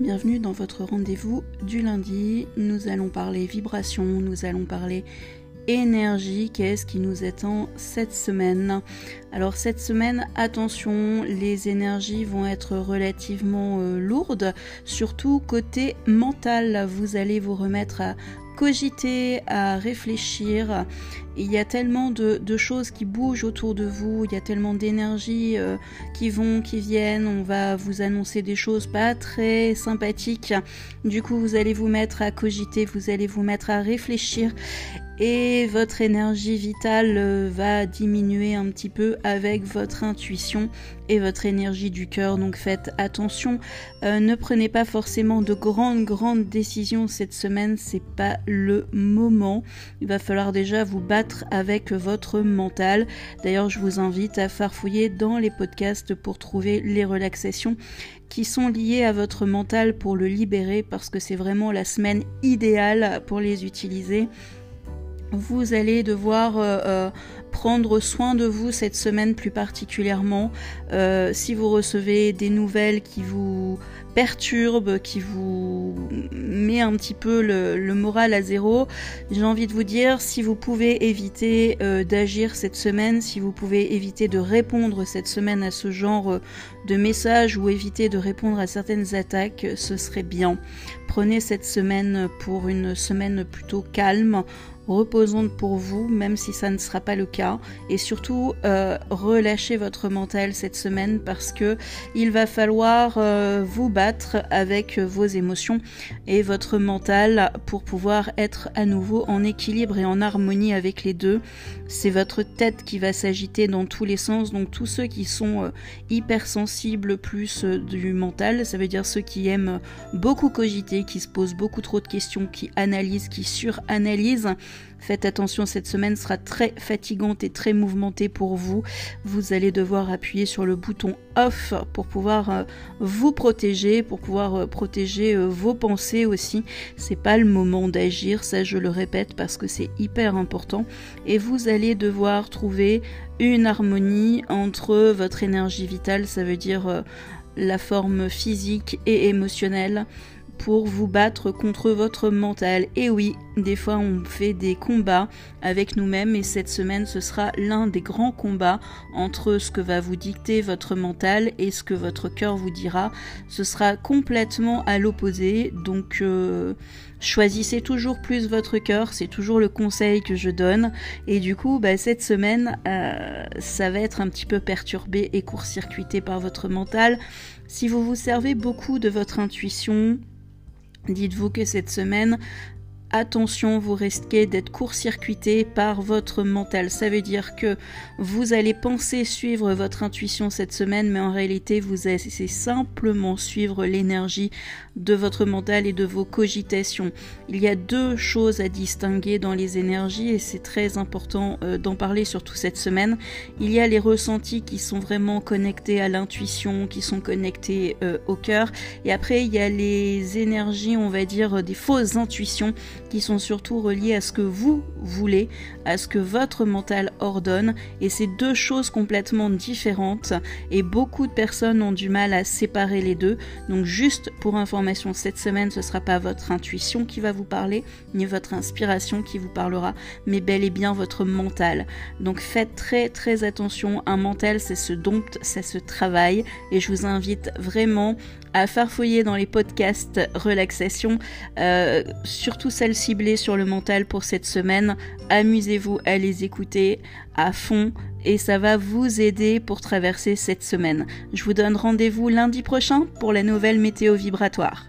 Bienvenue dans votre rendez-vous du lundi. Nous allons parler vibration, nous allons parler énergie, qu'est-ce qui nous attend cette semaine? Alors cette semaine, attention, les énergies vont être relativement euh, lourdes, surtout côté mental. Vous allez vous remettre à cogiter, à réfléchir. Il y a tellement de, choses qui bougent autour de vous, il y a tellement d'énergie euh, qui vont, qui viennent. On va vous annoncer des choses pas très sympathiques. Du coup, vous allez vous mettre à cogiter, vous allez vous mettre à réfléchir et votre énergie vitale euh, va diminuer un petit peu avec votre intuition et votre énergie du cœur. Donc faites attention, euh, ne prenez pas forcément de grandes grandes décisions cette semaine, c'est pas le moment. Il va falloir déjà vous battre avec votre mental. D'ailleurs, je vous invite à farfouiller dans les podcasts pour trouver les relaxations qui sont liées à votre mental pour le libérer parce que c'est vraiment la semaine idéale pour les utiliser vous allez devoir euh, euh, prendre soin de vous cette semaine plus particulièrement. Euh, si vous recevez des nouvelles qui vous perturbent, qui vous met un petit peu le, moral à zéro, j'ai envie de vous dire si vous pouvez éviter d'agir cette semaine, si vous pouvez éviter de répondre cette semaine à ce genre de messages ou éviter de répondre à certaines attaques, ce serait bien. Prenez cette semaine pour une semaine plutôt calme reposante pour vous, même si ça ne sera pas le cas. Et surtout, euh, relâchez votre mental cette semaine parce que il va falloir euh, vous battre avec vos émotions et votre mental pour pouvoir être à nouveau en équilibre et en harmonie avec les deux. C'est votre tête qui va s'agiter dans tous les sens. Donc tous ceux qui sont euh, hypersensibles plus du mental, ça veut dire ceux qui aiment beaucoup cogiter, qui se posent beaucoup trop de questions, qui analysent, qui suranalysent, Faites attention, cette semaine sera très fatigante et très mouvementée pour vous. Vous allez devoir appuyer sur le bouton off pour pouvoir euh, vous protéger, pour pouvoir euh, protéger euh, vos pensées aussi. C'est pas le moment d'agir, ça je le répète parce que c'est hyper important. Et vous allez devoir trouver une harmonie entre votre énergie vitale, ça veut dire la forme physique et émotionnelle pour vous battre contre votre mental. Et oui, des fois on fait des combats avec nous-mêmes et cette semaine ce sera l'un des grands combats entre ce que va vous dicter votre mental et ce que votre cœur vous dira. Ce sera complètement à l'opposé. Donc euh, choisissez toujours plus votre cœur, c'est toujours le conseil que je donne. Et du coup, bah, cette semaine, euh, ça va être un petit peu perturbé et court-circuité par votre mental. Si vous vous servez beaucoup de votre intuition, Dites-vous que cette semaine, attention, vous risquez d'être court-circuité par votre mental. Ça veut dire que vous allez penser suivre votre intuition cette semaine, mais en réalité, vous allez simplement suivre l'énergie de votre mental et de vos cogitations. Il y a deux choses à distinguer dans les énergies et c'est très important euh, d'en parler surtout cette semaine. Il y a les ressentis qui sont vraiment connectés à l'intuition, qui sont connectés euh, au cœur. Et après, il y a les énergies, on va dire, des fausses intuitions qui sont surtout reliées à ce que vous voulez, à ce que votre mental ordonne. Et c'est deux choses complètement différentes et beaucoup de personnes ont du mal à séparer les deux. Donc juste pour information, cette semaine, ce ne sera pas votre intuition qui va vous parler, ni votre inspiration qui vous parlera, mais bel et bien votre mental. Donc faites très très attention, un mental c'est ce dompte, c'est ce travail, et je vous invite vraiment à farfouiller dans les podcasts relaxation, euh, surtout celles ciblées sur le mental pour cette semaine. Amusez-vous à les écouter à fond et ça va vous aider pour traverser cette semaine. Je vous donne rendez-vous lundi prochain pour la nouvelle météo vibratoire.